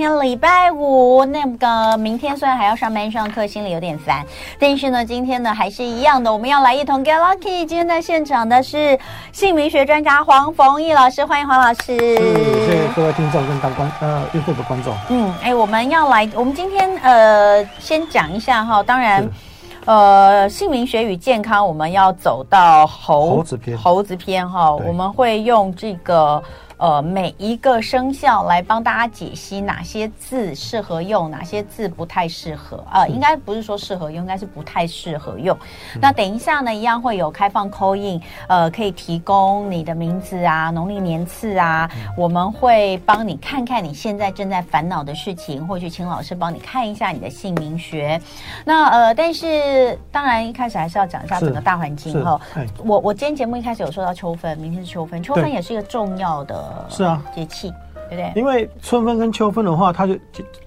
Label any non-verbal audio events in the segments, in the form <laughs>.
天礼拜五，那个明天虽然还要上班上课，心里有点烦，但是呢，今天呢还是一样的，我们要来一同 get lucky。今天在现场的是姓名学专家黄逢义老师，欢迎黄老师。嗯，谢谢各位听众跟当观呃用户的观众。嗯，哎，我们要来，我们今天呃先讲一下哈，当然。呃，姓名学与健康，我们要走到猴猴子篇，猴子篇哈，我们会用这个。呃，每一个生肖来帮大家解析哪些字适合用，哪些字不太适合。呃，应该不是说适合用，应该是不太适合用。嗯、那等一下呢，一样会有开放 call in，呃，可以提供你的名字啊、农历年次啊，嗯、我们会帮你看看你现在正在烦恼的事情，或许请老师帮你看一下你的姓名学。那呃，但是当然一开始还是要讲一下整个大环境哈。我我今天节目一开始有说到秋分，明天是秋分，秋分也是一个重要的。是啊，节气对不对？因为春分跟秋分的话，它就，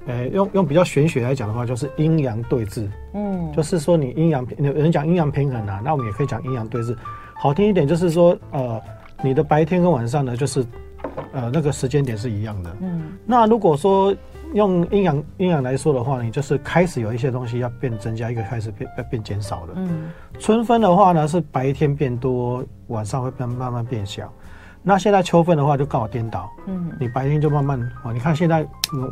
呃，用用比较玄学来讲的话，就是阴阳对峙。嗯，就是说你阴阳，有人讲阴阳平衡啊，那我们也可以讲阴阳对峙。好听一点就是说，呃，你的白天跟晚上呢，就是，呃，那个时间点是一样的。嗯，那如果说用阴阳阴阳来说的话，你就是开始有一些东西要变增加，一个开始变要变减少的。嗯，春分的话呢，是白天变多，晚上会变慢慢变小。那现在秋分的话就刚好颠倒，嗯，你白天就慢慢哦，你看现在，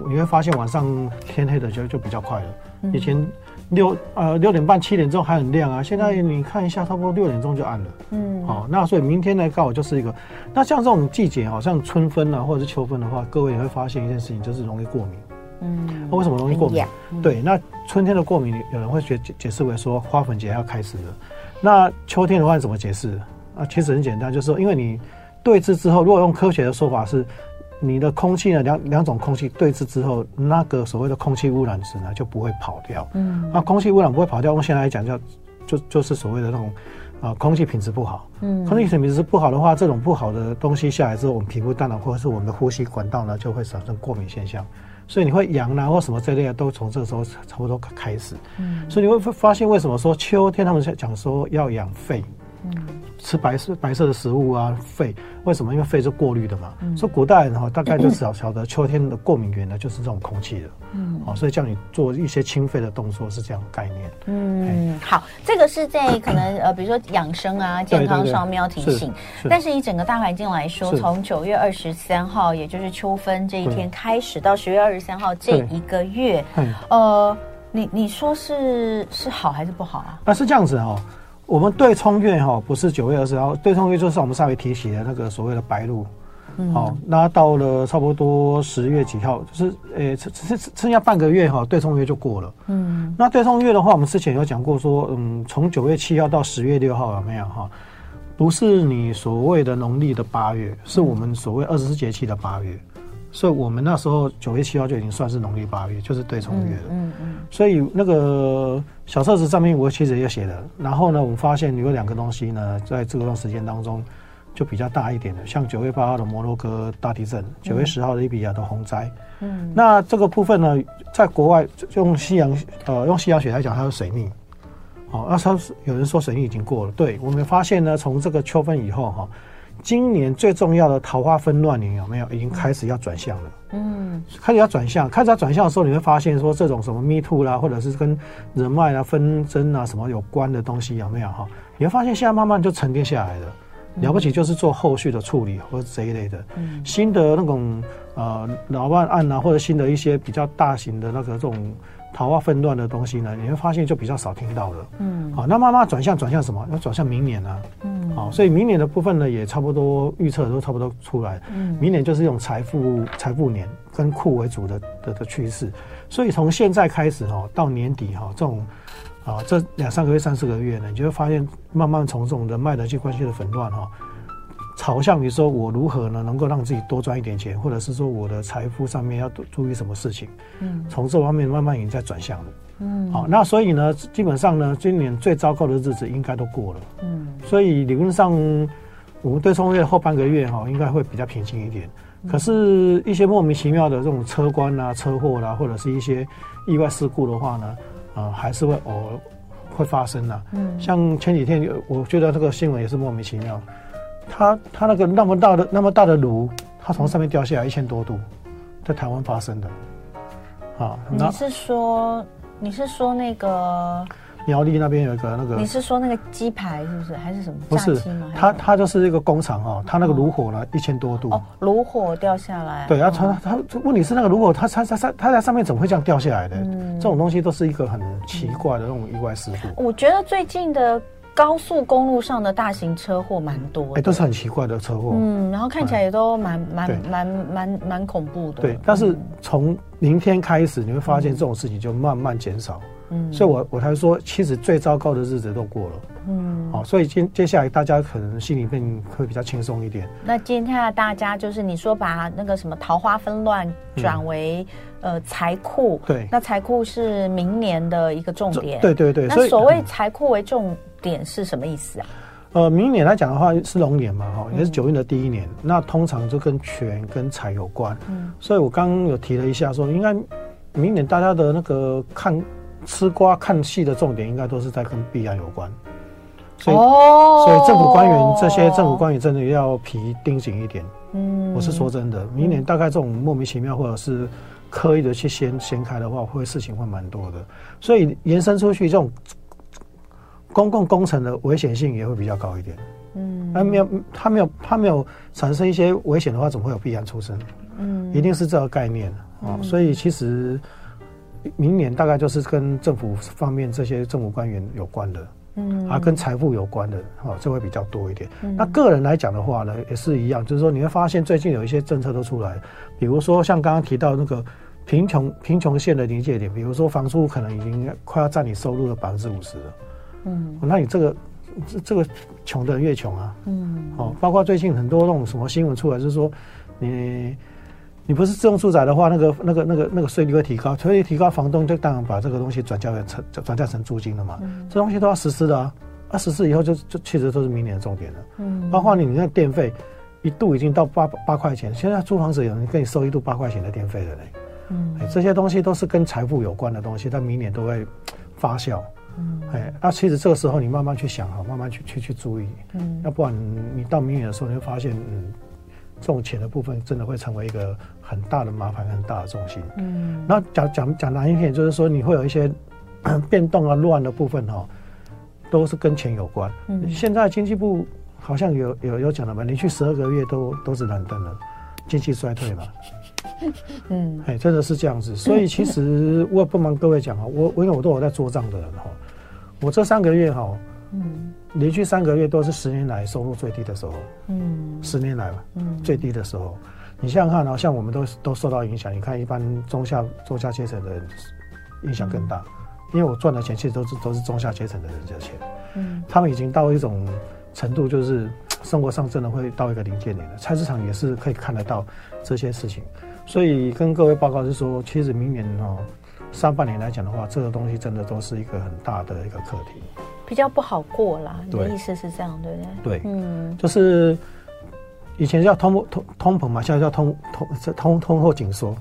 你会发现晚上天黑的就就比较快了。以前六呃六点半七点钟还很亮啊，现在你看一下，差不多六点钟就暗了。嗯，好，那所以明天呢刚好就是一个，那像这种季节，好像春分啊或者是秋分的话，各位也会发现一件事情，就是容易过敏。嗯，为什么容易过敏？对，那春天的过敏，有人会解解释为说花粉节要开始了。那秋天的话怎么解释？啊，其实很简单，就是说因为你。对峙之后，如果用科学的说法是，你的空气呢，两两种空气对峙之后，那个所谓的空气污染值呢就不会跑掉。嗯，那空气污染不会跑掉，用现在来讲叫就就是所谓的那种啊、呃、空气品质不好。嗯，空气品质不好的话，这种不好的东西下来之后，我们皮肤当然或者是我们的呼吸管道呢就会产生过敏现象，所以你会痒啊或什么这类的都从这个时候差不多开始。嗯，所以你会发现为什么说秋天他们讲说要养肺。嗯。吃白色白色的食物啊，肺为什么？因为肺是过滤的嘛。嗯、所以古代人哈，大概就只要晓得秋天的过敏源呢，就是这种空气的。嗯，好，所以叫你做一些清肺的动作是这样的概念。嗯，好，这个是在可能呃，比如说养生啊、健康上面要提醒。但是以整个大环境来说，从九月二十三号，也就是秋分这一天开始，到十月二十三号这一个月，呃，你你说是是好还是不好啊？啊，是这样子哈。我们对冲月哈不是九月二十号，对冲月就是我们上回提起的那个所谓的白露，嗯，好，那到了差不多十月几号，就是呃，剩剩剩下半个月哈，对冲月就过了，嗯，那对冲月的话，我们之前有讲过说，嗯，从九月七号到十月六号有没有哈？不是你所谓的农历的八月，是我们所谓二十四节气的八月。所以我们那时候九月七号就已经算是农历八月，就是对冲月了。嗯嗯。所以那个小册子上面我其实也写了。然后呢，我们发现有两个东西呢，在这段时间当中就比较大一点的，像九月八号的摩洛哥大地震，九月十号的利比亚的洪灾。嗯。那这个部分呢，在国外用西洋呃用西洋学来讲，它是水逆。哦，那他有人说水逆已经过了。对，我们发现呢，从这个秋分以后哈。今年最重要的桃花纷乱年有没有？已经开始要转向了。嗯，开始要转向，开始要转向的时候，你会发现说这种什么 me too 啦，或者是跟人脉啊、纷争啊什么有关的东西有没有哈？你会发现现在慢慢就沉淀下来了。了不起就是做后续的处理或者这一类的。嗯，新的那种呃老万案啊，或者新的一些比较大型的那个这种。桃花纷乱的东西呢，你会发现就比较少听到了。嗯，好，那慢慢转向转向什么？要转向明年呢、啊？嗯，好，所以明年的部分呢，也差不多预测都差不多出来。嗯，明年就是用财富财富年跟库为主的的的趋势。所以从现在开始哈，到年底哈，这种啊这两三个月、三四个月呢，你就会发现慢慢从这种人脉人际关系的纷乱哈。朝向于说，我如何呢，能够让自己多赚一点钱，或者是说我的财富上面要注意什么事情？嗯，从这方面慢慢已经在转向了。嗯，好，那所以呢，基本上呢，今年最糟糕的日子应该都过了。嗯，所以理论上，我们对冲月后半个月哈，应该会比较平静一点。可是，一些莫名其妙的这种车关啊、车祸啦，或者是一些意外事故的话呢，啊，还是会偶尔会发生的。嗯，像前几天，我觉得这个新闻也是莫名其妙。他他那个那么大的那么大的炉，它从上面掉下来一千多度，在台湾发生的，啊，你是说你是说那个？苗栗那边有一个那个，你是说那个鸡排是不是？还是什么？不是，它它就是一个工厂哦，它那个炉火呢一千多度哦，炉火掉下来。对啊，它它问题是那个炉火，它它它它在上面怎么会这样掉下来的？嗯，这种东西都是一个很奇怪的那种意外事故。我觉得最近的高速公路上的大型车祸蛮多，哎，都是很奇怪的车祸。嗯，然后看起来也都蛮蛮蛮蛮蛮恐怖的。对，但是从明天开始，你会发现这种事情就慢慢减少。嗯，所以我我才说，其实最糟糕的日子都过了。嗯，好，所以接接下来大家可能心里面会比较轻松一点。那今天的大家就是你说把那个什么桃花纷乱转为、嗯、呃财库，对，那财库是明年的一个重点。对对对。那所谓财库为重点是什么意思啊？呃，明年来讲的话是龙年嘛，哈，也是九运的第一年，嗯、那通常就跟权跟财有关。嗯，所以我刚刚有提了一下说，应该明年大家的那个看。吃瓜看戏的重点应该都是在跟币安有关，所以、哦、所以政府官员这些政府官员真的要皮盯紧一点。嗯，我是说真的，明年大概这种莫名其妙或者是刻意的去掀掀开的话，会事情会蛮多的。所以延伸出去这种公共工程的危险性也会比较高一点。嗯，他没有他没有他没有产生一些危险的话，怎么会有必然出生？嗯，一定是这个概念啊、哦。所以其实。明年大概就是跟政府方面这些政府官员有关的，嗯，啊，跟财富有关的，哈，这会比较多一点。嗯、那个人来讲的话呢，也是一样，就是说你会发现最近有一些政策都出来，比如说像刚刚提到那个贫穷贫穷线的临界点，比如说房租可能已经快要占你收入的百分之五十了，嗯，那你这个这这个穷的人越穷啊，嗯，哦，包括最近很多那种什么新闻出来，就是说你。你不是自用住宅的话，那个、那个、那个、那个税率会提高，所以提高，房东就当然把这个东西转嫁成转嫁成租金了嘛。嗯、这东西都要实施的啊，啊，实施以后就就其实都是明年的重点了。嗯，包括你你那电费一度已经到八八块钱，现在租房子有人跟你收一度八块钱的电费的嘞。嗯，这些东西都是跟财富有关的东西，它明年都会发酵。嗯，哎，那其实这个时候你慢慢去想哈，慢慢去去去注意。嗯，要不然你到明年的时候你会发现，嗯。这种钱的部分真的会成为一个很大的麻烦，很大的重心。嗯，那讲讲讲难一点，就是说你会有一些 <clears throat> 变动啊、乱的部分哈，都是跟钱有关。嗯，现在经济部好像有有有讲了嘛，连续十二个月都都是蓝灯了，经济衰退嘛。<laughs> 嗯，哎，真的是这样子。所以其实我也不瞒各位讲啊，我我因为我都有在做账的人哈，我这三个月哈，嗯。连续三个月都是十年来收入最低的时候，嗯，十年来吧，嗯，最低的时候，你想想看啊，像我们都都受到影响。你看，一般中下中下阶层的人影响更大，嗯，因为我赚的钱其实都是都是中下阶层的人的钱，嗯，他们已经到一种程度，就是生活上真的会到一个临界点了。菜市场也是可以看得到这些事情，所以跟各位报告是说，其实明年哦，上半年来讲的话，这个东西真的都是一个很大的一个课题。比较不好过啦，你的意思是这样，对不对？对，嗯，就是以前叫通通通膨嘛，现在叫通通通通货紧缩。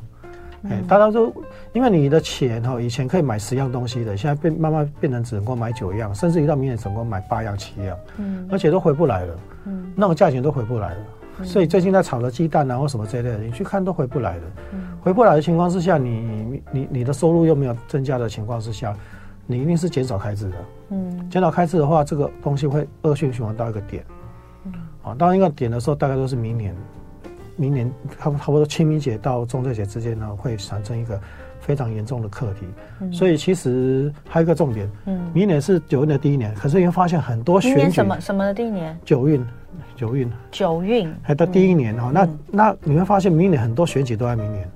大家都因为你的钱哈，以前可以买十样东西的，现在变慢慢变成只能够买九样，甚至于到明年只能够买八样、七样，嗯，而且都回不来了，嗯，那个价钱都回不来了，嗯、所以最近在炒的鸡蛋啊或什么这类的，你去看都回不来了，嗯，回不来的情况之下，你你你的收入又没有增加的情况之下。你一定是减少开支的，嗯，减少开支的话，这个东西会恶性循环到一个点，嗯，啊，到一个点的时候，大概都是明年，明年差不差不多清明节到中秋节之间呢，会产生一个非常严重的课题，嗯，所以其实还有一个重点，嗯，明年是九运的第一年，可是你会发现很多选举。什么什么的第一年，九运，九运，九运，还到第一年哈，嗯，那那你会发现明年很多选举都在明年，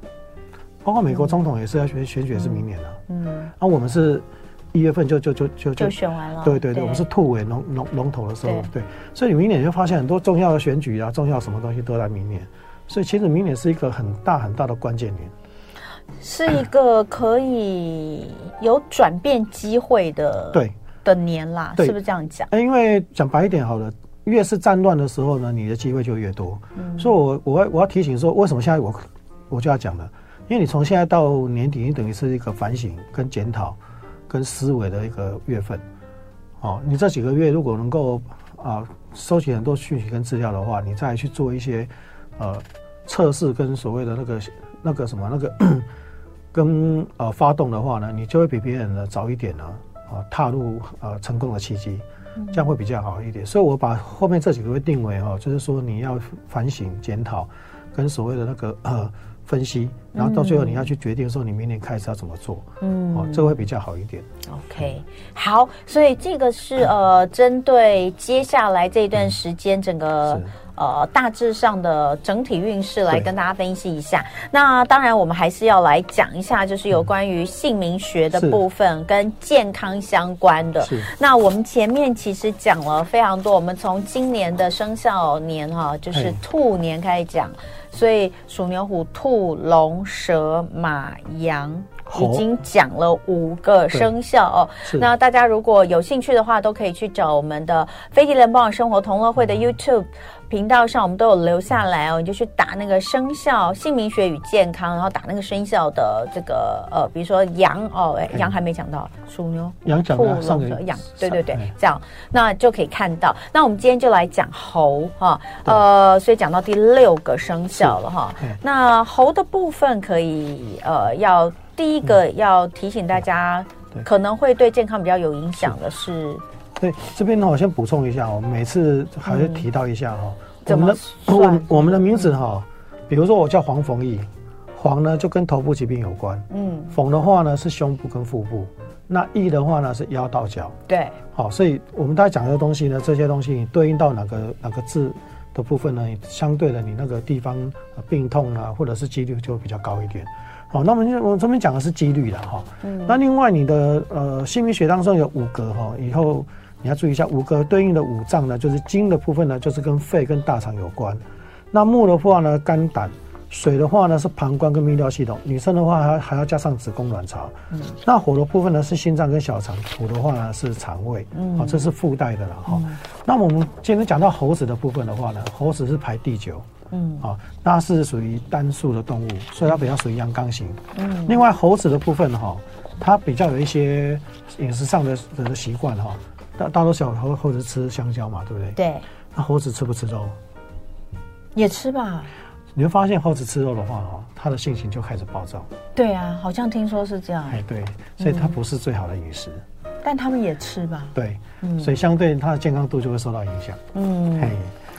包括美国总统也是要选选举也是明年的，嗯，那我们是。一月份就就就就就选完了，对对对，对。我们是兔尾龙龙龙头的时候，对，对，所以你明年就发现很多重要的选举啊，重要什么东西都在明年，所以其实明年是一个很大很大的关键年，是一个可以有转变机会的对的年啦，是不是这样讲？因为讲白一点好了，越是战乱的时候呢，你的机会就越多。嗯，所以我我要我要提醒说，为什么现在我我就要讲了，因为你从现在到年底，你等于是一个反省跟检讨。跟思维的一个月份，哦，你这几个月如果能够啊收集很多讯息跟资料的话，你再去做一些呃测试跟所谓的那个那个什么那个 <coughs> 跟呃发动的话呢，你就会比别人呢早一点呢啊踏入呃成功的契机，这样会比较好一点。所以我把后面这几个会定为哦，就是说你要反省检讨，跟所谓的那个呃。<coughs> 分析，然后到最后你要去决定说你明年开始要怎么做，嗯，哦，这个会比较好一点。OK，好，所以这个是呃，针对接下来这一段时间整个呃大致上的整体运势来跟大家分析一下。那当然，我们还是要来讲一下，就是有关于姓名学的部分跟健康相关的。那我们前面其实讲了非常多，我们从今年的生肖年哈，就是兔年开始讲。所以鼠、牛、虎、兔、龙、蛇、马、羊，已经讲了五个生肖哦。那大家如果有兴趣的话，都可以去找我们的飞碟联邦生活同乐会的 YouTube。频道上我们都有留下来哦，你就去打那个生肖姓名学与健康，然后打那个生肖的这个呃，比如说羊哦，哎，羊还没讲到，属牛、羊讲了，上个羊，对对对，这样那就可以看到。那我们今天就来讲猴哈，呃，所以讲到第六个生肖了哈。那猴的部分可以呃，要第一个要提醒大家，可能会对健康比较有影响的是。对，这边呢，我先补充一下，我们每次还是提到一下哈、嗯，我们的我我们的名字哈，比如说我叫黄冯毅，黄呢就跟头部疾病有关，嗯，冯的话呢是胸部跟腹部，那毅的话呢是腰到脚，对，好，所以我们大家讲的东西呢，这些东西你对应到哪个哪个字的部分呢，相对的你那个地方病痛啊，或者是几率就会比较高一点。好，那我们我这边讲的是几率了哈，嗯，那另外你的呃姓名学当中有五格哈，以后。你要注意一下，五个对应的五脏呢，就是金的部分呢，就是跟肺跟大肠有关。那木的话呢，肝胆；水的话呢，是膀胱跟泌尿系统。女生的话还还要加上子宫卵巢。嗯。那火的部分呢，是心脏跟小肠。土的话呢，是肠胃。嗯。好，这是附带的了哈。嗯。那我们今天讲到猴子的部分的话呢，猴子是排第九。嗯。啊，那是属于单数的动物，所以它比较属于阳刚型。嗯。另外，猴子的部分哈，它比较有一些饮食上的的习惯哈。大大多小猴猴子吃香蕉嘛，对不对？对。那猴子吃不吃肉？也吃吧。你会发现猴子吃肉的话，哦，它的性情就开始暴躁。对啊，好像听说是这样。哎，对，所以它不是最好的饮食。嗯。但他们也吃吧？对，嗯，所以相对它的健康度就会受到影响。嗯，嘿。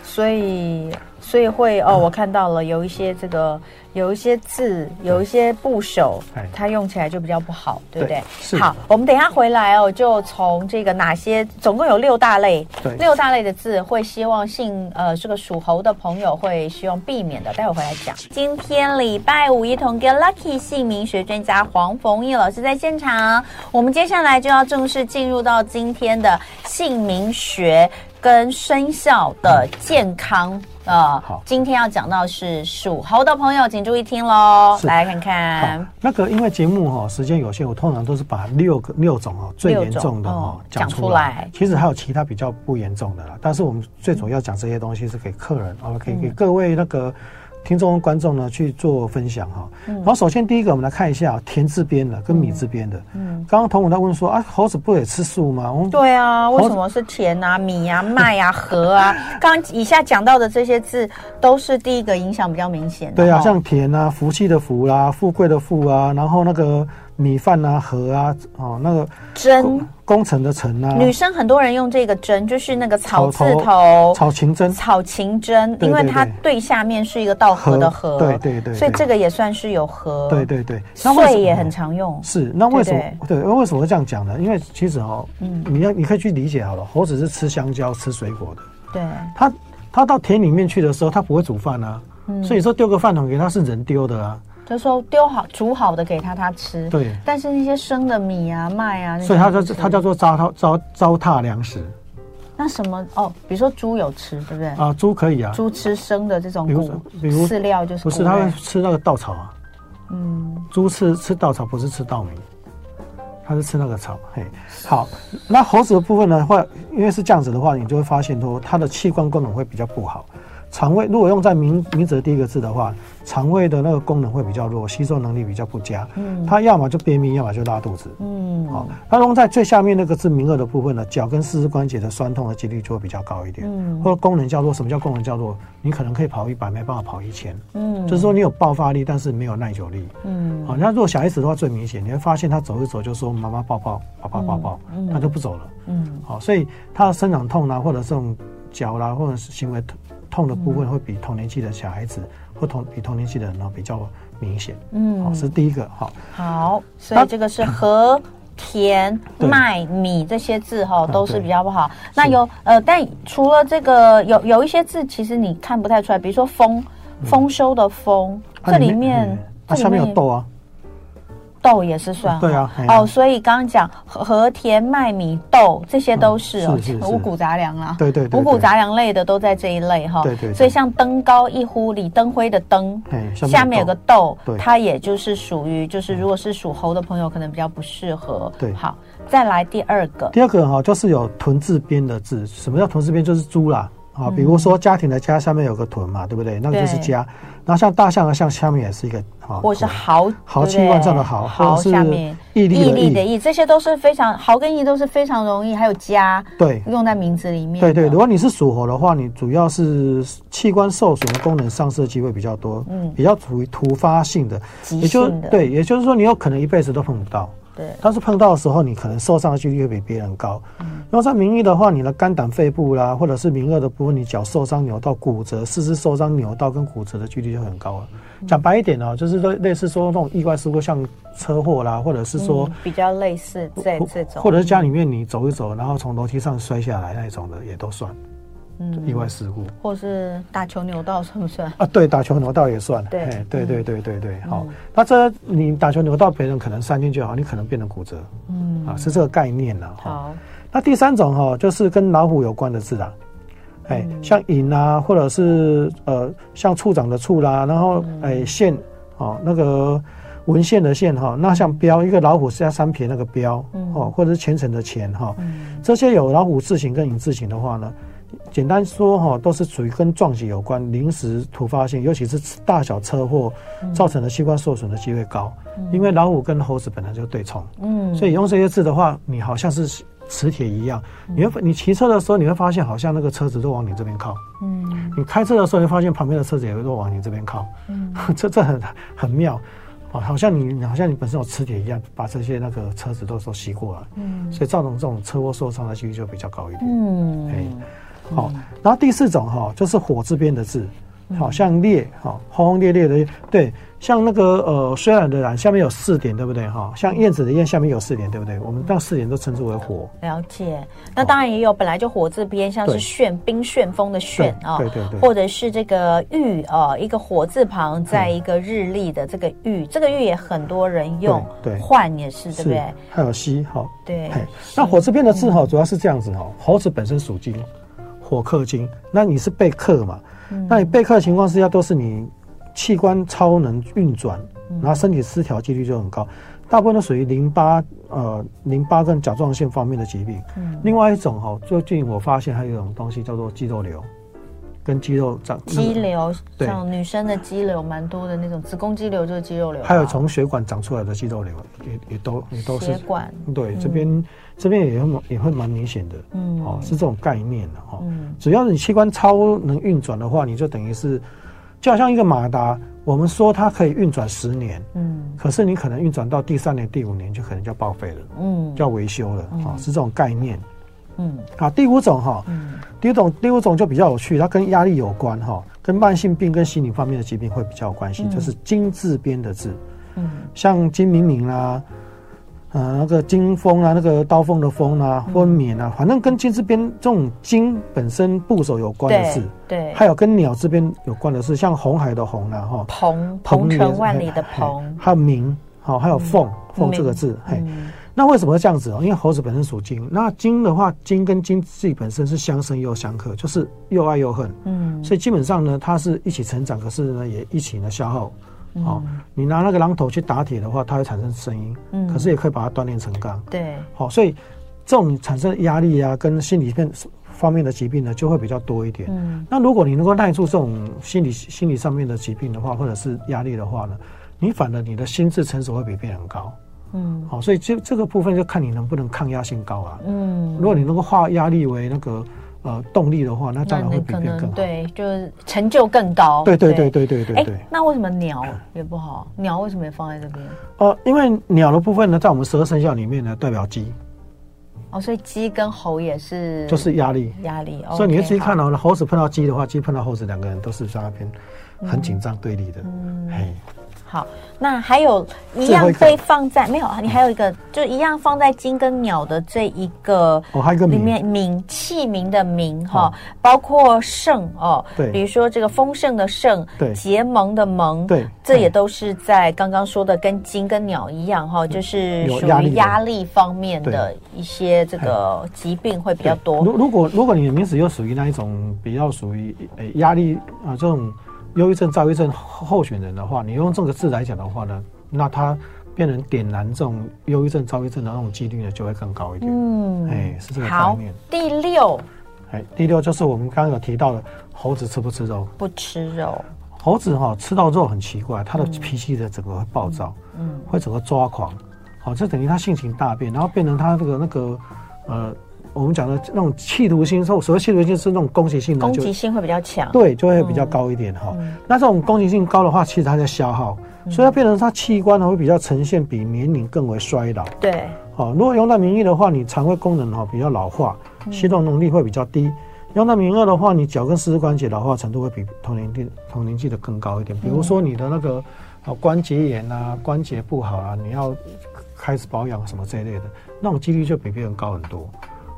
所以，所以会哦，我看到了有一些这个，有一些字，有一些部首，它用起来就比较不好，对不对？对，好，我们等一下回来哦，就从这个哪些，总共有六大类，六大类的字会希望姓呃这个属猴的朋友会希望避免的，待会回来讲。今天礼拜五一同跟 Lucky 姓名学专家黄冯毅老师在现场，我们接下来就要正式进入到今天的姓名学。跟生肖的健康啊、好，今天要讲到是属猴的朋友，请注意听喽。来看看那个，因为节目哈时间有限，我通常都是把六个六种哦最严重的哈讲出来。其实还有其他比较不严重的啦，但是我们最主要讲这些东西是给客人啊，可以给各位那个。听众观众呢去做分享哈，然后首先第一个我们来看一下田字边的跟米字边的。嗯，刚刚童文在问说啊，猴子不也吃素吗？我们对啊，为什么是田啊、米啊、麦啊、<laughs> 禾啊？刚刚以下讲到的这些字都是第一个影响比较明显的。对啊，像田啊，福气的福啦，富贵的富啊，然后那个。米饭啊，河啊，哦，那个针，工程的程啊。女生很多人用这个针，就是那个草字头，草芹针，草芹针，因为它对下面是一个稻禾的禾，对对对，所以这个也算是有禾。对对对，岁也很常用。是，那为什么？对，为什么会这样讲呢？因为其实哦，嗯，你要你可以去理解好了，猴子是吃香蕉、吃水果的。对，它它到田里面去的时候，它不会煮饭啊，所以说丢个饭桶给它是人丢的啊。就说丢好煮好的给他他吃，对。但是那些生的米啊麦啊，所以它叫它叫做糟蹋糟糟蹋粮食。那什么哦？比如说猪有吃，对不对？啊，猪可以啊。猪吃生的这种谷，比如饲料就是。不是，它会吃那个稻草啊。嗯。猪吃吃稻草，不是吃稻米，它是吃那个草。嘿，好。那猴子的部分呢，会因为是这样子的话，你就会发现说它的器官功能会比较不好。肠胃如果用在名名字的第一个字的话，肠胃的那个功能会比较弱，吸收能力比较不佳。嗯，它要么就便秘，要么就拉肚子。嗯，好，那用在最下面那个字名二的部分呢，脚跟四肢关节的酸痛的几率就会比较高一点。嗯，或者功能较弱，什么叫功能较弱？你可能可以跑一百，没办法跑一千。嗯，就是说你有爆发力，但是没有耐久力。嗯，好，那如果小孩子的话最明显，你会发现他走一走就说妈妈抱抱，爸爸抱抱，他就不走了。嗯，好，所以他的生长痛啊，或者这种脚啦，或者是行为痛。的部分会比同年纪的小孩子或同比同年纪的人呢比较明显，嗯，好，是第一个，好，好，所以这个是和 <laughs> 田麦米这些字哈都是比较不好。那有呃，但除了这个有有一些字其实你看不太出来，比如说丰丰收的丰，这里面它下面有豆啊。豆也是算对啊，哦，所以刚刚讲和田麦米豆这些都是哦，五谷杂粮啦，对对，五谷杂粮类的都在这一类哈，对对。所以像登高一呼，李登辉的登，下面有个豆，它也就是属于，就是如果是属猴的朋友，可能比较不适合。对，好，再来第二个，第二个哈，就是有屯字边的字，什么叫屯字边？就是猪啦。啊，比如说家庭的家下面有个屯嘛，对不对？那个就是家。然后像大象的象下面也是一个啊，或是豪豪气万丈的豪，豪下面毅力毅力的毅，这些都是非常豪跟毅都是非常容易。还有家，对，用在名字里面。对对，如果你是属猴的话，你主要是器官受损的功能丧失的机会比较多，嗯，比较属于突发性的，也就。对，也就是说你有可能一辈子都碰不到。对，但是碰到的时候，你可能受伤的几率会比别人高。嗯，然后在名义的话，你的肝胆肺部啦，或者是名二的部分，你脚受伤扭到骨折，四肢受伤扭到跟骨折的几率就很高了。讲白一点哦，就是类类似说那种意外事故，像车祸啦，或者是说比较类似这这种，或者是家里面你走一走，然后从楼梯上摔下来那种的也都算。嗯，意外事故，或是打球扭到算不算啊？对，打球扭到也算。对，对，对，对，对，对，好。那这你打球扭到别人可能三天就好，你可能变成骨折。嗯，啊，是这个概念呢。好，那第三种哈，就是跟老虎有关的字啊，哎，像寅啊，或者是呃，像处长的处啦，然后哎，县哦，那个文献的县哈，那像标一个老虎是加三撇那个标，哦，或者是虔诚的虔哈，这些有老虎字形跟寅字形的话呢。简单说哈，都是属于跟撞击有关、临时突发性，尤其是大小车祸造成的器官受损的机会高。嗯、因为老虎跟猴子本来就对冲，嗯，所以用这些字的话，你好像是磁铁一样。嗯、你会你骑车的时候，你会发现好像那个车子都往你这边靠，嗯，你开车的时候，你会发现旁边的车子也会都往你这边靠，嗯，<laughs> 这这很很妙，啊，好像你好像你本身有磁铁一样，把这些那个车子都都吸过来，嗯，所以造成这种车祸受伤的几率就比较高一点，嗯，哎。好，然后第四种哈，就是火字边的字，好像烈哈，轰轰烈烈的，对，像那个呃，虽然的然下面有四点，对不对哈？像燕子的燕下面有四点，对不对？我们到四点都称之为火。了解，那当然也有本来就火字边，像是旋冰旋风的旋啊，对对对，或者是这个玉啊，一个火字旁，在一个日历的这个玉，这个玉也很多人用，对，换也是对不对？还有西哈，对，那火字边的字哈，主要是这样子哈，猴子本身属金。火克金，那你是被克嘛？嗯、那你被克的情况之下，都是你器官超能运转，嗯、然后身体失调几率就很高。大部分都属于淋巴呃淋巴跟甲状腺方面的疾病。嗯、另外一种哈，最近我发现还有一种东西叫做肌肉瘤。跟肌肉长肌瘤，像女生的肌瘤蛮多的那种，子宫肌瘤就是肌肉瘤。还有从血管长出来的肌肉瘤，也也都也都是血管。对，这边这边也会也会蛮明显的，嗯，哦，是这种概念的哈。只要你器官超能运转的话，你就等于是，就好像一个马达，我们说它可以运转十年，嗯，可是你可能运转到第三年、第五年就可能就要报废了，嗯，就要维修了，啊，是这种概念。嗯，好，第五种哈，嗯，第五种第五种就比较有趣，它跟压力有关哈，跟慢性病跟心理方面的疾病会比较有关系，嗯、就是金字边的字，嗯，像金明明啦，呃，那个金锋啊，那个刀锋的锋啊，分娩啊，反正跟金字边这种金本身部首有关的字，对，还有跟鸟字边有关的是，像红海的红啊，哈，鹏鹏程万里的鹏，还有明，好，还有凤凤这个字，嘿。那为什么会这样子哦？因为猴子本身属金，那金的话，金跟金自己本身是相生又相克，就是又爱又恨。嗯，所以基本上呢，它是一起成长，可是呢，也一起呢消耗。哦，你拿那个榔头去打铁的话，它会产生声音。嗯，可是也可以把它锻炼成钢。对，好，所以这种产生压力啊，跟心理面方面的疾病呢，就会比较多一点。嗯，那如果你能够耐住这种心理心理上面的疾病的话，或者是压力的话呢，你反而你的心智成熟会比别人高。嗯，好，所以这这个部分就看你能不能抗压性高啊。嗯，如果你能够化压力为那个。呃，动力的话，那当然会比别人更好。对，就是成就更高。对对对对对对对。那为什么鸟也不好？鸟为什么也放在这边？呃，因为鸟的部分呢，在我们十二生肖里面呢，代表鸡。哦，所以鸡跟猴也是。就是压力，压力。所以你会注意看到，猴子碰到鸡的话，鸡碰到猴子，两个人都是在那边很紧张对立的。嗯。嘿。好，那还有一样被放在没有？你还有一个，就一样放在金跟鸟的这一个哦，还有一个里面名。器名的名哈，包括盛哦，对，比如说这个丰盛的盛，对，结盟的盟，对，这也都是在刚刚说的跟金跟鸟一样哈，就是属于压力方面的一些这个疾病会比较多。如如果如果你的名字又属于那一种比较属于呃压力啊这种。忧郁症、躁郁症候选人的话，你用这个字来讲的话呢，那他变成点燃这种忧郁症、躁郁症的那种几率呢，就会更高一点。嗯，哎，是这个概念。第六，哎，第六就是我们刚刚有提到的，猴子吃不吃肉？不吃肉。猴子哈、哦、吃到肉很奇怪，他的脾气的整个会暴躁，嗯，会整个抓狂，好，这等于他性情大变，然后变成他这个那个呃。我们讲的那种企图心，所所谓企图心是那种攻击性的，攻击性会比较强，对，就会比较高一点哈。嗯、那这种攻击性高的话，其实它在消耗，嗯、所以它变成它器官呢会比较呈现比年龄更为衰老。对，好，如果用到名义的话，你肠胃功能哈比较老化，吸动能力会比较低；嗯、用到名二的话，你脚跟四肢关节老化程度会比同年纪同年纪的更高一点。比如说你的那个啊关节炎啊，关节不好啊，你要开始保养什么这一类的，那种几率就比别人高很多。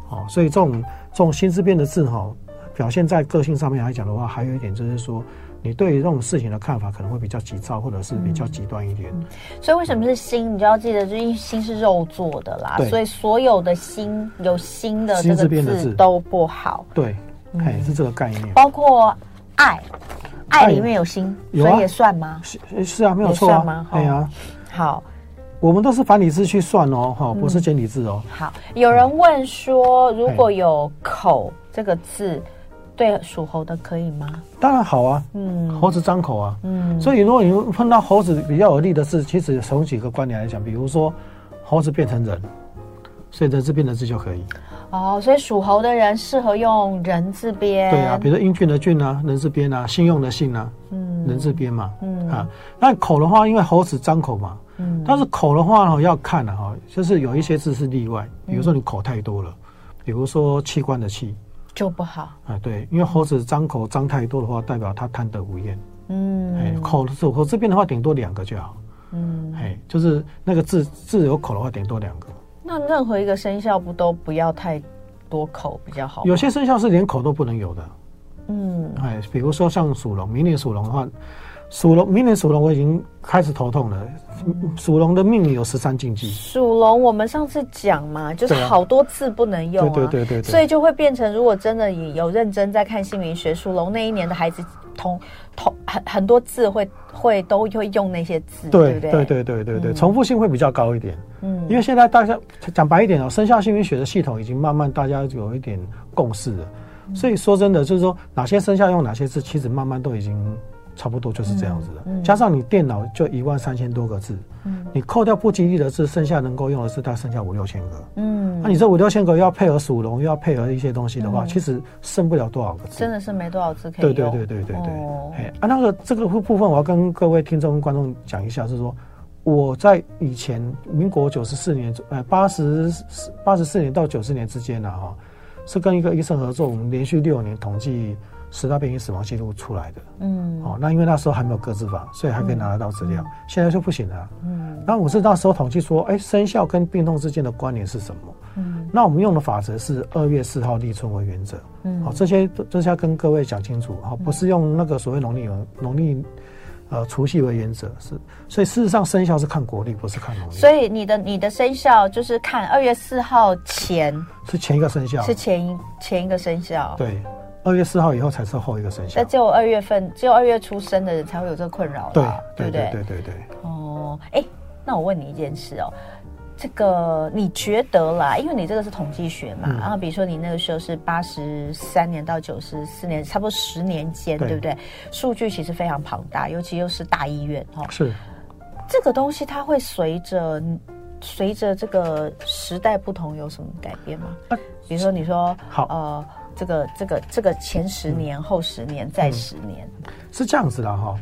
哦，所以这种这种心思变的字哈，表现在个性上面来讲的话，还有一点就是说，你对于这种事情的看法可能会比较急躁，或者是比较极端一点。所以为什么是心？你就要记得，就是心是肉做的啦，对所以所有的心有心的这个字都不好。对，哎、嗯，是这个概念。包括爱，爱里面有心，有啊、所以也算吗？是是啊，没有错啊，对啊，好。我们都是繁体字去算哦，哈，不是简体字哦。好，有人问说，如果有“口”这个字，对属猴的可以吗？当然好啊，嗯，猴子张口啊，嗯，所以如果你碰到猴子比较有利的字，其实从几个观点来讲，比如说猴子变成人，所以人字边的字就可以。哦，所以属猴的人适合用人字边。对啊，比如说英俊的俊啊，人字边啊，信用的信啊，嗯，人字边嘛，嗯啊，那口的话，因为猴子张口嘛。嗯，但是口的话呢，要看的哈，就是有一些字是例外，比如说你口太多了，比如说器官的器就不好啊。对，因为猴子张口张太多的话，代表他贪得无厌。嗯，哎，口的口这边的话，顶多两个就好。嗯，哎，就是那个字字有口的话，顶多两个。那任何一个生肖不都不要太多口比较好？有些生肖是连口都不能有的。嗯，哎，比如说像属龙，明年属龙的话。属龙，明年属龙我已经开始头痛了。属龙的命里有十三禁忌。属龙，我们上次讲嘛，就是好多字不能用啊，对对对对，所以就会变成，如果真的有认真在看姓名学，属龙那一年的孩子，同同很很多字会会都会用那些字，对不对？对对对对对，重复性会比较高一点。嗯，因为现在大家讲白一点哦，生肖姓名学的系统已经慢慢大家有一点共识了，所以说真的就是说哪些生肖用哪些字，其实慢慢都已经。差不多就是这样子的，嗯嗯、加上你电脑就一万三千多个字，嗯、你扣掉不吉利的字，剩下能够用的字大概剩下五六千个。嗯，那、啊、你这五六千个要配合属龙，又要配合一些东西的话，嗯、其实剩不了多少个字。真的是没多少字可以用。对对对对对对。哦、啊，那个这个部分我要跟各位听众观众讲一下，是说我在以前民国九十四年，呃八十八十四年到九十年之间呢，哈，是跟一个医生合作，我们连续六年统计。十大病因死亡记录出来的，嗯，哦，那因为那时候还没有个资法，所以还可以拿得到资料。嗯、现在就不行了，嗯。那我是那时候统计说，哎、欸，生效跟病痛之间的关联是什么？嗯。那我们用的法则是二月四号立春为原则，嗯。好，这些这些要跟各位讲清楚，好，不是用那个所谓农历农历呃除夕为原则，是。所以事实上生肖是看国历，不是看农历。所以你的你的生肖就是看二月四号前是前一个生肖，是前一前一个生肖，对。二月四号以后才是后一个生肖，那只有二月份，只有二月出生的人才会有这个困扰，对对对对对对。哦，哎，那我问你一件事哦，这个你觉得啦？因为你这个是统计学嘛，嗯、然后比如说你那个时候是八十三年到九十四年，差不多十年间，对，对不对？数据其实非常庞大，尤其又是大医院哈。是这个东西，它会随着随着这个时代不同有什么改变吗？啊、比如说你说好呃，这个这个这个前十年、嗯、后十年、再十年，是这样子的哈。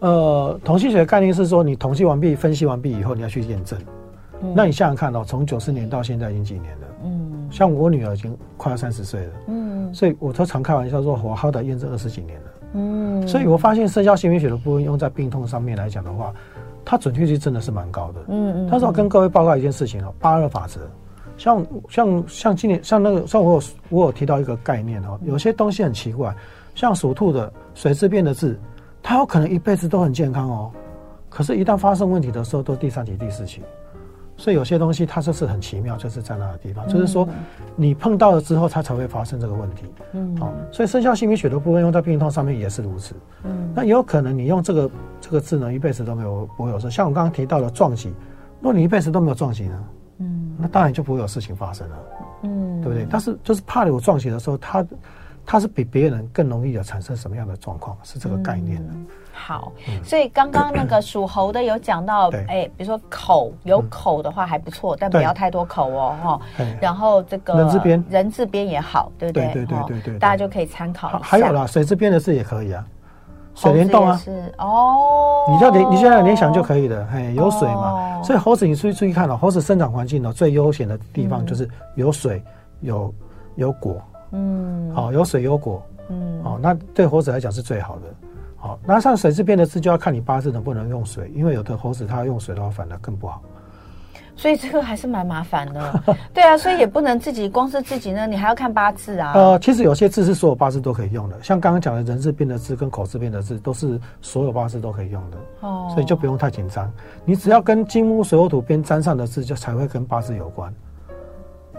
呃，统计学的概念是说，你统计完毕、分析完毕以后，你要去验证。那你想想看哦，从九四年到现在已经几年了？嗯，像我女儿已经快要三十岁了。嗯，所以我都常开玩笑说，我好歹验证二十几年了。嗯，所以我发现生肖姓名学的部分用在病痛上面来讲的话，它准确率真的是蛮高的。嗯嗯。但是我跟各位报告一件事情哦，八二法则，像像像今年像那个像我有我有提到一个概念哦，有些东西很奇怪，像属兔的水字变的字，它有可能一辈子都很健康哦，可是，一旦发生问题的时候，都第三期第四期。所以有些东西它就是很奇妙，就是在那个地方，嗯、就是说你碰到了之后，它才会发生这个问题。嗯，好、哦，所以生肖姓名学的部分用在病痛上面也是如此。嗯，那也有可能你用这个这个字呢，一辈子都没有不会有事。像我刚刚提到的撞击，如果你一辈子都没有撞击呢，嗯，那当然就不会有事情发生了。嗯，对不对？但是就是怕有撞击的时候，他他是比别人更容易的产生什么样的状况？是这个概念的。嗯好，所以刚刚那个属猴的有讲到，哎，比如说口有口的话还不错，但不要太多口哦，哈。然后这个人字边，人字边也好，对不对？对对对对，大家就可以参考。还有啦，水字边的字也可以啊，水帘洞啊，是。哦。你就联，你现在联想就可以了，嘿，有水嘛，所以猴子你注意注意看了，猴子生长环境呢最悠闲的地方就是有水有有果，嗯，好，有水有果，嗯，哦，那对猴子来讲是最好的。好，那像水质变的字就要看你八字能不能用水，因为有的猴子它用水的话反而更不好。所以这个还是蛮麻烦的。<laughs> 对啊，所以也不能自己光是自己呢，你还要看八字啊。呃，其实有些字是所有八字都可以用的，像刚刚讲的人字边的字跟口字边的字都是所有八字都可以用的。哦，所以就不用太紧张，你只要跟金木水火土边沾上的字就才会跟八字有关。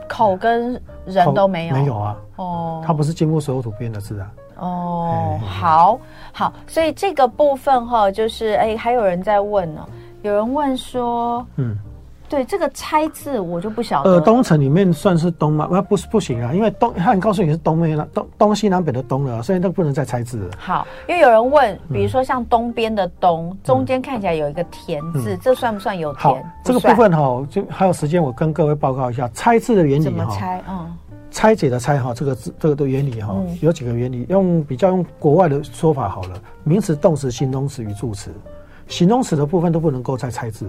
口跟人都没有？没有啊。哦，它不是金木水火土边的字啊。哦，好好，所以这个部分哈，就是哎，还有人在问呢，有人问说，嗯，对这个拆字我就不晓得。呃，东城里面算是东吗？不是不行啊，因为东，他告诉你是东面了，东东西南北的东了，所以那个不能再拆字了。好，因为有人问，比如说像东边的东，中间看起来有一个田字，这算不算有田？这个部分哈，就还有时间，我跟各位报告一下拆字的原理。怎么拆？嗯。拆解的拆哈，这个字这个的原理哈，有几个原理。用比较用国外的说法好了，名词、动词、形容词与助词。形容词的部分都不能够再拆字。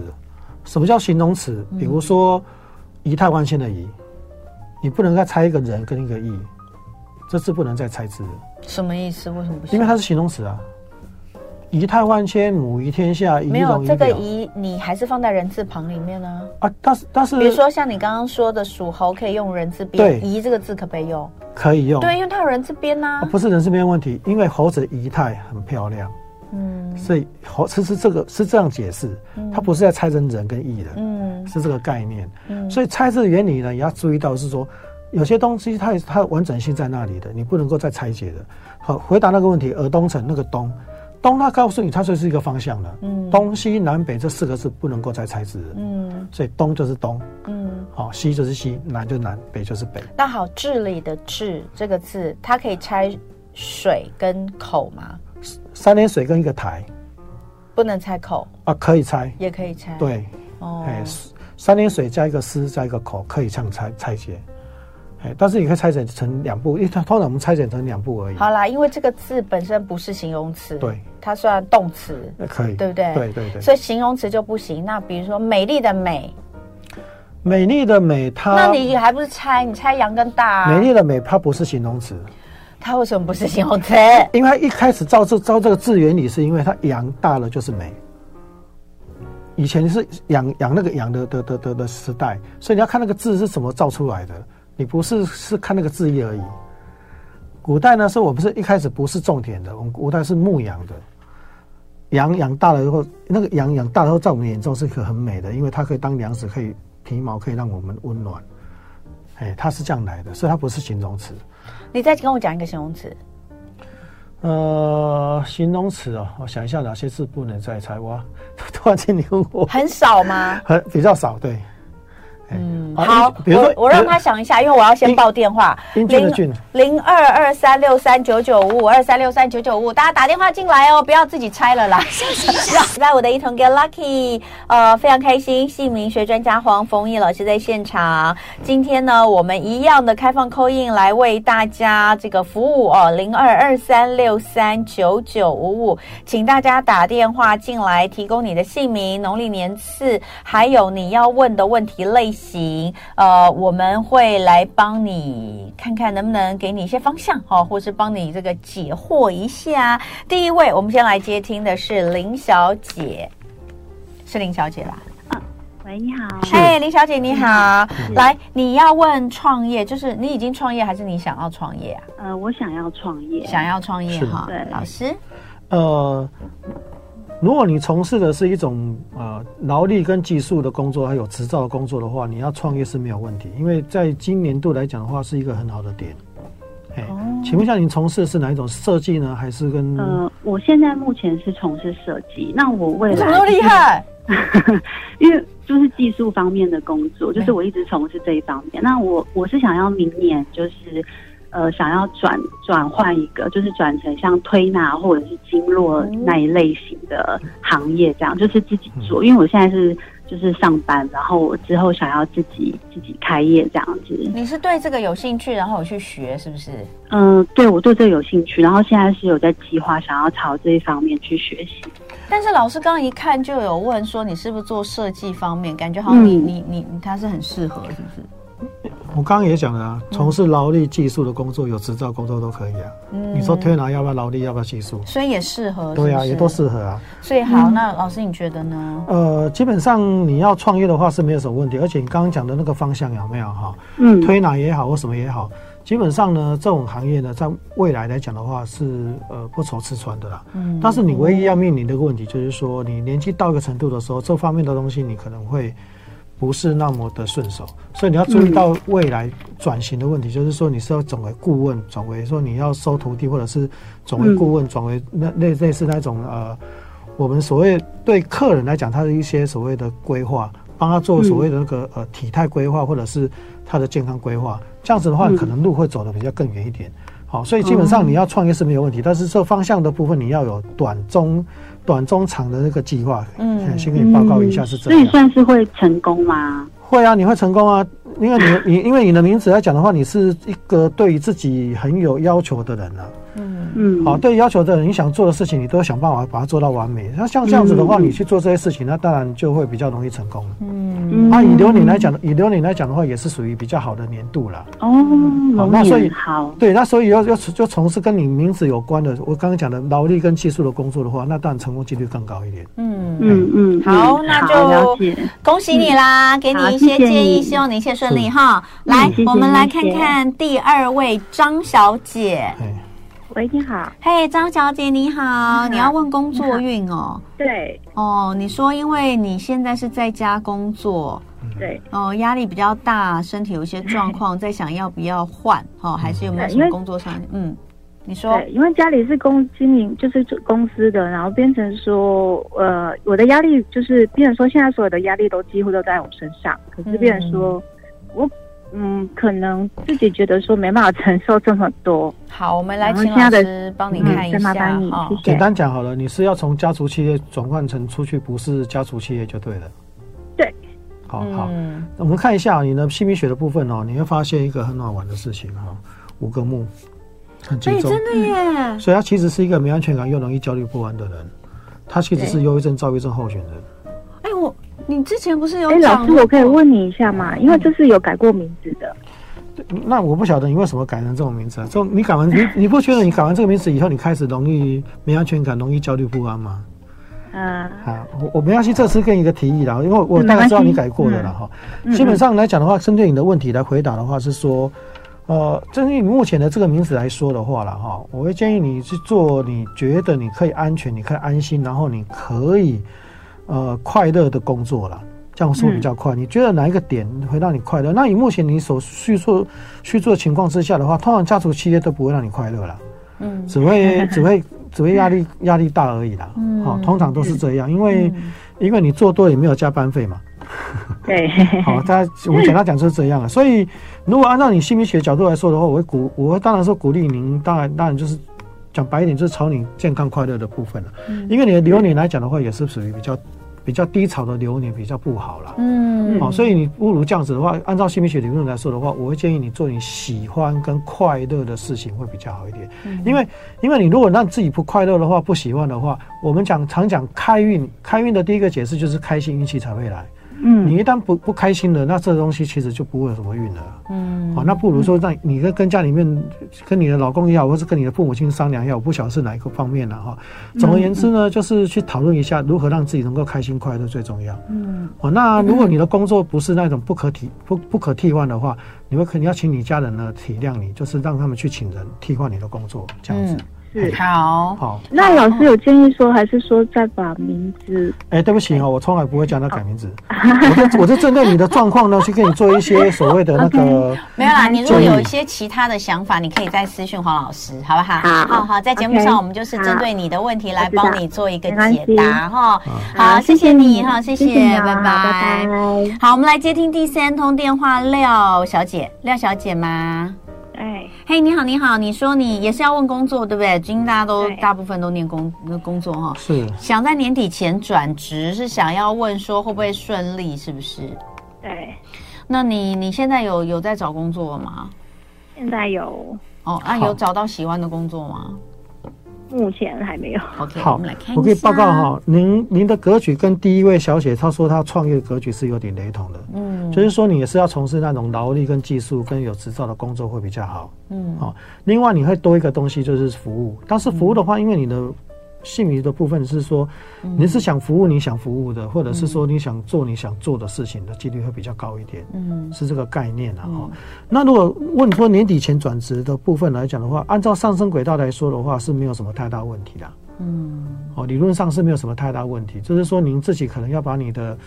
什么叫形容词？比如说仪态万千的仪，你不能再拆一个人跟一个义，这字不能再拆字。什么意思？为什么不行？因为它是形容词啊。仪态万千，母仪天下，仪没有这个仪，你还是放在人字旁里面呢？啊，但是但是，比如说像你刚刚说的属猴，可以用人字边，对，仪这个字可不可以用？可以用，对，因为它有人字边呐。不是人字边问题，因为猴子的仪态很漂亮，嗯，所以猴其实这个是这样解释，它不是在拆成人跟义的，嗯，是这个概念，嗯，所以拆字的原理呢，也要注意到是说，有些东西它它完整性在那里的，你不能够再拆解的。好，回答那个问题，尔东城那个东。东，它告诉你，它就是一个方向了。嗯，东西南北这四个字不能够再拆字。嗯，所以东就是东。嗯，好，西就是西，南就是南，北就是北。那好，治理的治这个字，它可以拆水跟口吗？三点水跟一个台，不能拆口啊？可以拆，也可以拆。对，哦，哎，三点水加一个丝加一个口，可以这样拆拆解。哎，但是你可以拆解成两步，因为它通常我们拆解成两步而已。好啦，因为这个字本身不是形容词，对，它算动词，可以，对不对？对对对。所以形容词就不行。那比如说美丽的美，美丽的美，它那你还不是拆？你拆阳跟大啊？美丽的美，它不是形容词，它为什么不是形容词？因为它一开始造这造这个字原理，是因为它阳大了就是美。以前是养养那个羊的的的的的时代，所以你要看那个字是怎么造出来的。你不是是看那个字义而已。古代呢，是我们是一开始不是种田的，我们古代是牧羊的。羊养大了以后，那个羊养大了以后，在我们眼中是一个很美的，因为它可以当粮食，可以皮毛可以让我们温暖。哎，它是这样来的，所以它不是形容词。你再跟我讲一个形容词。呃，形容词哦，我想一下哪些字不能再猜。哇，<laughs> 突然间你问我，很少吗？很比较少，对。嗯，好，比如说我我让他想一下，因为我要先报电话，零零二二三六三九九五五二三六三九九五，大家打电话进来哦，不要自己猜了啦。<laughs> 在我的一同 get lucky，呃，非常开心，姓名学专家黄凤仪老师在现场。今天呢，我们一样的开放 call in 来为大家这个服务哦，零二二三六三九九五五，请大家打电话进来，提供你的姓名、农历年次，还有你要问的问题类型。行，呃，我们会来帮你看看能不能给你一些方向哈，或是帮你这个解惑一下。第一位，我们先来接听的是林小姐，是林小姐啦。嗯，喂，你好。哎，林小姐你好，嗯、来，你要问创业，就是你已经创业还是你想要创业啊？呃，我想要创业，想要创业哈。对，老师，呃。如果你从事的是一种呃劳力跟技术的工作，还有执照的工作的话，你要创业是没有问题，因为在今年度来讲的话，是一个很好的点。哎、哦，请问一下，您从事的是哪一种设计呢？还是跟呃，我现在目前是从事设计。那我未来怎么那么厉害？<laughs> 因为就是技术方面的工作，就是我一直从事这一方面。那我我是想要明年就是。呃，想要转转换一个，就是转成像推拿或者是经络那一类型的行业，这样就是自己做。因为我现在是就是上班，然后我之后想要自己自己开业这样子。你是对这个有兴趣，然后有去学，是不是？嗯、呃，对，我对这个有兴趣，然后现在是有在计划想要朝这一方面去学习。但是老师刚刚一看就有问说，你是不是做设计方面？感觉好像你、嗯、你你你他是很适合，是不是？我刚刚也讲了啊，从事劳力技术的工作，有执照工作都可以啊。嗯，你说推拿要不要劳力，要不要技术？所以也适合是是？对啊，也都适合啊。所以好，那老师你觉得呢？呃，基本上你要创业的话是没有什么问题，而且你刚刚讲的那个方向有没有哈？嗯，推拿也好或什么也好，基本上呢，这种行业呢，在未来来讲的话是呃不愁吃穿的啦。嗯，但是你唯一要面临的一个问题就是说，你年纪到一个程度的时候，这方面的东西你可能会。不是那么的顺手，所以你要注意到未来转型的问题，嗯、就是说你是要转为顾问，转为说你要收徒弟，或者是转为顾问，转、嗯、为那类类似那种呃，我们所谓对客人来讲，他的一些所谓的规划，帮他做所谓的那个呃体态规划，或者是他的健康规划，这样子的话，可能路会走得比较更远一点。好，所以基本上你要创业是没有问题，但是这方向的部分你要有短中。短中长的那个计划，嗯，先给你报告一下是这样，所以算是会成功吗？会啊，你会成功啊，因为你你因为你的名字来讲的话，你是一个对于自己很有要求的人啊。嗯嗯，好，对要求的人，你想做的事情，你都想办法把它做到完美。那像这样子的话，你去做这些事情，那当然就会比较容易成功。嗯，啊，以流年来讲，以流年来讲的话，也是属于比较好的年度了。哦，好，那所以好，对，那所以要要就从事跟你名字有关的，我刚刚讲的劳力跟技术的工作的话，那当然成功几率更高一点。嗯嗯嗯，好，那就恭喜你啦，给你一些建议，希望你一切顺利哈。来，我们来看看第二位张小姐。喂，你好，嘿，hey, 张小姐，你好，你好，你要问工作运哦？对，哦，你说因为你现在是在家工作，对，哦，压力比较大，身体有一些状况，<laughs> 在想要不要换，哦，还是有没有什么工作上？嗯，你说，对，因为家里是公经营，就是公司的，然后变成说，呃，我的压力就是变成说，现在所有的压力都几乎都在我身上，可是变成说、嗯、我。嗯，可能自己觉得说没办法承受这么多。好，我们来请老师帮你看一下。嗯、好，谢谢。简单讲好了，你是要从家族企业转换成出去不是家族企业就对了。对。好好，嗯、我们看一下你的姓名学的部分哦，你会发现一个很好玩的事情哈，五个木，很集中。真的耶。所以他其实是一个没安全感又容易焦虑不安的人，他其实是忧郁症、躁郁症候选人。哎，我。你之前不是有？哎，老师，我可以问你一下吗？因为这是有改过名字的。那我不晓得你为什么改成这种名字啊？就你改完，你你不觉得你改完这个名字以后，你开始容易没安全感，容易焦虑不安吗？嗯。好，我我没关系，这次给你一个提议啦，因为我大概知道你改过的了哈。基本上来讲的话，针对你的问题来回答的话，是说，呃，针对你目前的这个名字来说的话了哈，我会建议你去做你觉得你可以安全、你可以安心，然后你可以。呃，快乐的工作了，这样说比较快。嗯、你觉得哪一个点会让你快乐？那以目前你所叙述叙述的情况之下的话，通常家族企业都不会让你快乐了，嗯，只会只会只会压力压力大而已啦。嗯，好，通常都是这样，因为、嗯、因为你做多也没有加班费嘛，对，<laughs> 好，大家我们简单讲就是这样了。所以，如果按照你姓名学的角度来说的话，我会鼓，我会当然说鼓励您，当然当然就是讲白一点，就是朝你健康快乐的部分了。嗯，因为你的流年来讲的话，也是属于比较。比较低潮的流年比较不好了，嗯，好，所以你不如这样子的话，按照心理学理论来说的话，我会建议你做你喜欢跟快乐的事情会比较好一点，嗯，因为因为你如果让自己不快乐的话，不喜欢的话，我们讲常讲开运，开运的第一个解释就是开心运气才会来。嗯，你一旦不不开心了，那这东西其实就不会有什么运了。嗯，好，那不如说让你跟跟家里面跟你的老公也好，或是跟你的父母亲商量一下，我不晓得是哪一个方面了哈。总而言之呢，就是去讨论一下如何让自己能够开心快乐最重要。嗯，好，那如果你的工作不是那种不可替不不可替换的话，你会肯定要请你家人呢体谅你，就是让他们去请人替换你的工作，这样子。嗯是好，好。那老师有建议说，还是说再把名字？哎，对不起哦，我从来不会叫他改名字。我就我就针对你的状况呢，去跟你做一些 <laughs> 所谓的那个。没有啦，你如果有一些其他的想法，你可以再私讯黄老师，好不好？好好，在节目上我们就是针对你的问题来帮你做一个解答哈。好，谢谢你哈，谢谢，拜拜。好，我们来接听第三通电话，廖小姐，廖小姐吗？哎，嘿，你好，你好，你说你也是要问工作对不对？今天大家都大部分都念工工作哈，是想在年底前转职，是想要问说会不会顺利，是不是？对，那你你现在有有在找工作吗？现在有哦，啊有找到喜欢的工作吗？目前还没有。OK，好，我们来看一下。我可以报告哈，您您的格局跟第一位小姐她说她创业格局是有点雷同的。嗯，就是说你也是要从事那种劳力跟技术跟有执照的工作会比较好。嗯，好，另外你会多一个东西就是服务，但是服务的话，因为你的。姓名的部分是说，你是想服务你想服务的，或者是说你想做你想做的事情的几率会比较高一点。嗯，是这个概念啊。哈，那如果问说年底前转职的部分来讲的话，按照上升轨道来说的话，是没有什么太大问题的。嗯，哦，理论上是没有什么太大问题，就是说您自己可能要把你的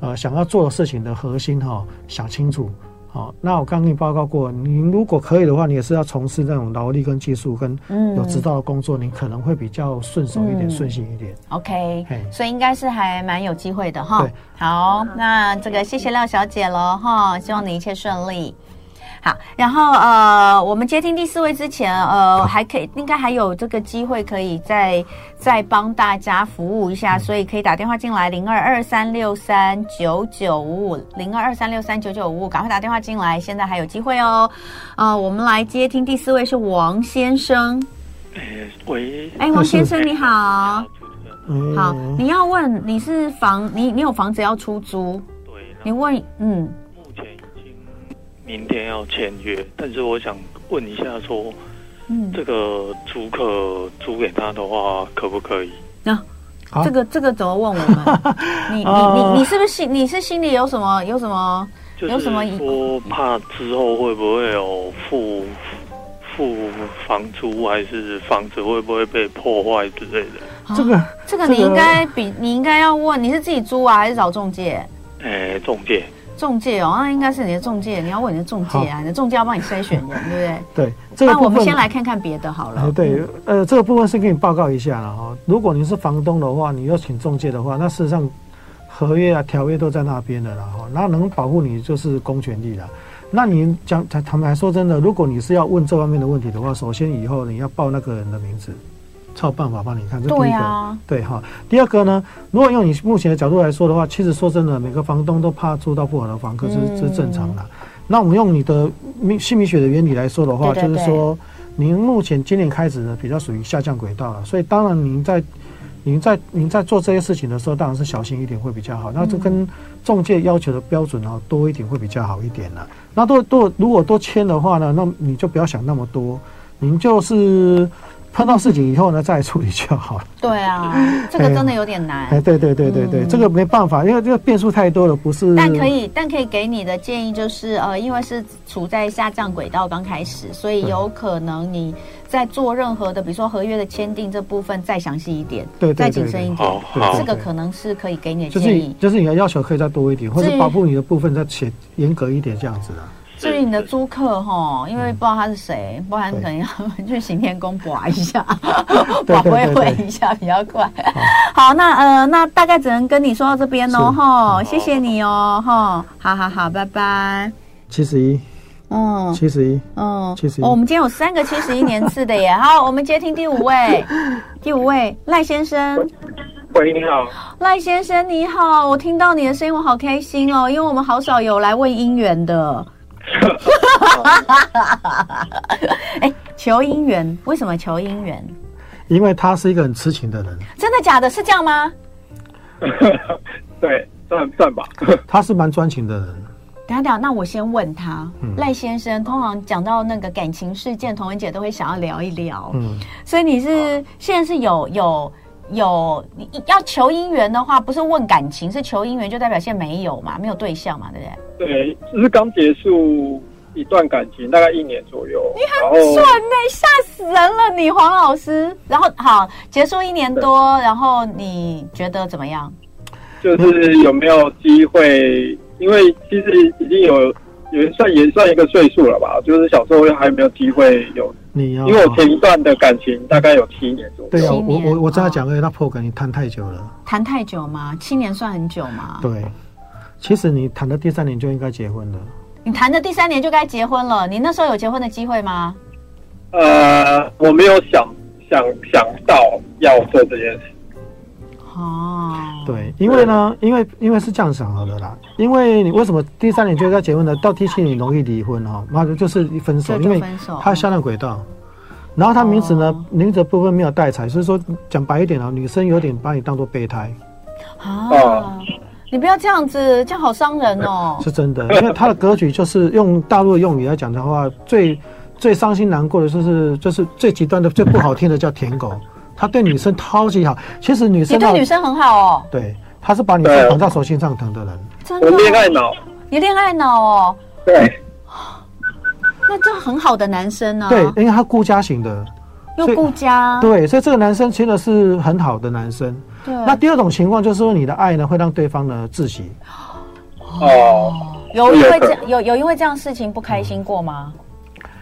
呃想要做的事情的核心哈想清楚。好，那我刚跟你报告过，你如果可以的话，你也是要从事那种劳力跟技术跟有指导的工作，嗯、你可能会比较顺手一点，顺、嗯、心一点。OK，所以应该是还蛮有机会的哈。对，好，那这个谢谢廖小姐了哈，希望你一切顺利。好，然后呃，我们接听第四位之前，呃，还可以，应该还有这个机会，可以再再帮大家服务一下，所以可以打电话进来零二二三六三九九五五零二二三六三九九五五，赶快打电话进来，现在还有机会哦。呃，我们来接听第四位是王先生。哎，喂，哎，王先生你好，好，你要问你是房，你你有房子要出租？对，你问，嗯。明天要签约，但是我想问一下，说，嗯，这个租客租给他的话，可不可以？啊，这个这个怎么问我们？<laughs> 你你你你是不是心你是心里有什么有什么有什么？说怕之后会不会有付付房租，还是房子会不会被破坏之类的？这个这个你应该比你应该要问，你是自己租啊，还是找中介？哎，中介。中介哦，那应该是你的中介，你要问你的中介啊，你的中介要帮你筛选人，对不对？<laughs> 对，这个那我们先来看看别的好了。对，呃，这个部分是给你报告一下了哈。如果你是房东的话，你要请中介的话，那事实上合约啊、条约都在那边的了哈。那能保护你就是公权力了。那你讲坦坦白说真的，如果你是要问这方面的问题的话，首先以后你要报那个人的名字。才有办法帮你看，这第一个，对哈。第二个呢，如果用你目前的角度来说的话，其实说真的，每个房东都怕租到不好的房客，这、嗯、是正常的。那我们用你的命姓名学的原理来说的话，就是说，您目前今年开始呢，比较属于下降轨道了，所以当然您在您在您在做这些事情的时候，当然是小心一点会比较好。那就跟中介要求的标准啊多一点会比较好一点了。那多多如果多签的话呢，那你就不要想那么多，您就是。碰到事情以后呢，再处理就好了。对啊，<laughs> 这个真的有点难。哎，对对对对对，嗯、这个没办法，因为这个变数太多了，不是。但可以，但可以给你的建议就是，呃，因为是处在下降轨道刚开始，所以有可能你在做任何的，比如说合约的签订这部分再详细一点，对，再谨慎一点。这个可能是可以给你的建议。就是就是你的要求可以再多一点，或者保护你的部分再写严格一点，这样子的。至于你的租客哈，因为不知道他是谁，不然可能要 <laughs> 去行天宫卜一下，卜会会一下比较快。好，那呃，那大概只能跟你说到这边喽，哈，谢谢你哦，哈，好好好，拜拜。七十一，嗯，七十一，嗯，七十一。哦，我们今天有三个七十一年次的耶。<laughs> 好，我们接听第五位，第五位赖先生。喂，你好，赖先生你好，我听到你的声音，我好开心哦，因为我们好少有来问姻缘的。<laughs> 哎，求姻缘，为什么求姻缘？因为他是一个很痴情的人。真的假的？是这样吗？<laughs> 对，算算吧。<laughs> 他是蛮专情的人。等下等下，那我先问他，赖、嗯、先生，通常讲到那个感情事件，童文姐都会想要聊一聊。嗯，所以你是、啊、现在是有有。有你要求姻缘的话，不是问感情，是求姻缘，就代表现在没有嘛，没有对象嘛，对不对？对，只是刚结束一段感情，大概一年左右。你很顺呢，吓死人了，你黄老师。然后好，结束一年多，然后你觉得怎么样？就是有没有机会？因为其实已经有也算也算一个岁数了吧，就是小时候还没有机会有。你要，因为我前一段的感情大概有七年左右。对啊，我我我这样讲，因为他破感，你谈太久了。谈太久吗？七年算很久吗？对，其实你谈的第三年就应该结婚了。你谈的第三年就该结婚了，你那时候有结婚的机会吗？呃，我没有想想想到要做这件事。哦，对，因为呢，因为因为是这样想好的啦。因为你为什么第三年就要结婚呢？到第七年容易离婚哈，那就是一分手，因为他下了轨道，然后他名字呢，名字部分没有带财，所以说讲白一点啊，女生有点把你当做备胎啊。你不要这样子，这样好伤人哦。是真的，因为他的格局就是用大陆的用语来讲的话，最最伤心难过的就是就是最极端的、最不好听的叫舔狗。他对女生超级好，其实女生你对女生很好哦。对，他是把女生捧在手心上疼的人。真的？恋爱脑？你恋爱脑哦？对。那这很好的男生呢？对，因为他顾家型的，又顾家。对，所以这个男生真的是很好的男生。对。那第二种情况就是说，你的爱呢会让对方呢窒息。哦。有因为这有有因为这样事情不开心过吗？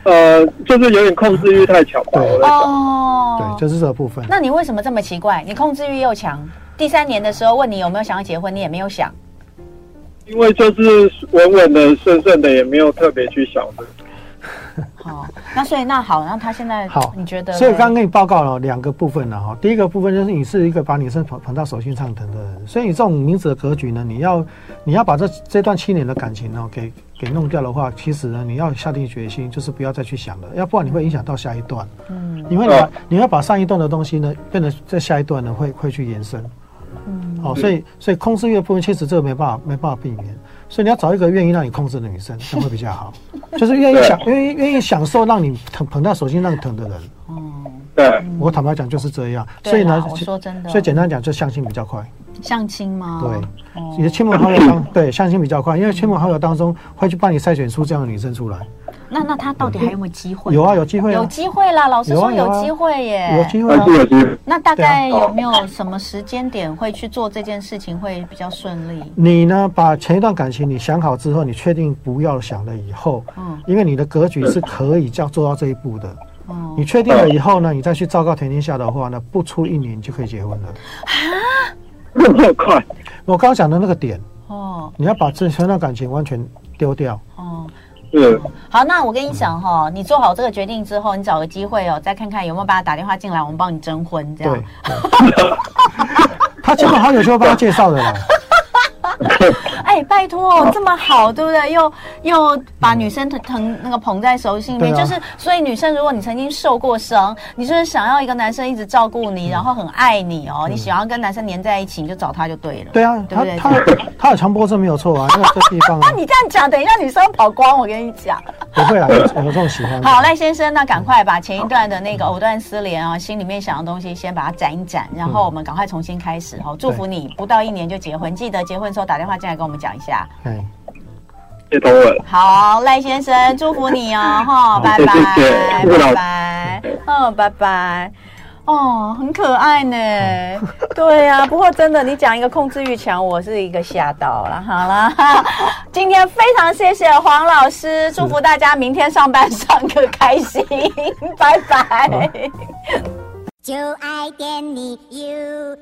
呃，就是有点控制欲太强。对哦，对，就是这个部分。那你为什么这么奇怪？你控制欲又强，第三年的时候问你有没有想要结婚，你也没有想。因为就是稳稳的、顺顺的，也没有特别去想的。<laughs> 好，那所以那好，那他现在好，你觉得？所以刚刚跟你报告了两个部分了哈。第一个部分就是你是一个把女生捧捧到手心上疼的人，所以你这种名字的格局呢，你要你要把这这段七年的感情呢给给弄掉的话，其实呢你要下定决心，就是不要再去想了，要不然你会影响到下一段。嗯，因为你要你要把上一段的东西呢，变得在下一段呢会会去延伸。嗯，好，所以所以控制欲的部分，其实这个没办法没办法避免。所以你要找一个愿意让你控制的女生，<laughs> 这样会比较好。就是愿意享愿意愿意享受让你捧捧在手心让你疼的人。嗯，对。我坦白讲就是这样。所以呢，我说真的。所以简单讲，就相亲比较快。相亲吗？对。你的亲朋好友当 <coughs> 对相亲比较快，因为亲朋好友当中会去帮你筛选出这样的女生出来。那那他到底还有没有机会？有啊，有机会，有机会啦！老师说有机会耶，有机会，有机会。那大概有没有什么时间点会去做这件事情会比较顺利？你呢？把前一段感情你想好之后，你确定不要想了以后，嗯，因为你的格局是可以叫做到这一步的。哦，你确定了以后呢，你再去昭告田天下的话呢，不出一年就可以结婚了。啊，那么快？我刚刚讲的那个点哦，你要把这前段感情完全丢掉。哦。嗯，好，那我跟你讲哈、哦，你做好这个决定之后，你找个机会哦，再看看有没有把他打电话进来，我们帮你征婚，这样。对，<laughs> 他亲朋好友就会帮他介绍的啦。拜托，这么好，对不对？又又把女生疼疼那个捧在手心里面，啊、就是所以女生，如果你曾经受过伤，你就是想要一个男生一直照顾你，嗯、然后很爱你哦，嗯、你喜欢跟男生黏在一起，你就找他就对了。对啊，对不对？他他，他有强迫症没有错啊，<laughs> 因为这地方、啊。那你这样讲，等一下女生跑光，我跟你讲。不会啊，有这种喜欢。好，赖先生，那赶快把前一段的那个藕断丝连啊，心里面想的东西先把它斩一斩，然后我们赶快重新开始哦。祝福你不到一年就结婚，记得结婚时候打电话进来跟我们讲一下。哎，接通了。好，赖先生，祝福你哦，哈，拜拜，拜拜，嗯，拜拜。哦，很可爱呢。<laughs> 对呀、啊，不过真的，你讲一个控制欲强，我是一个吓到了。好了，<laughs> 今天非常谢谢黄老师，祝福大家明天上班上课开心，拜拜。<laughs> 就爱点你 U。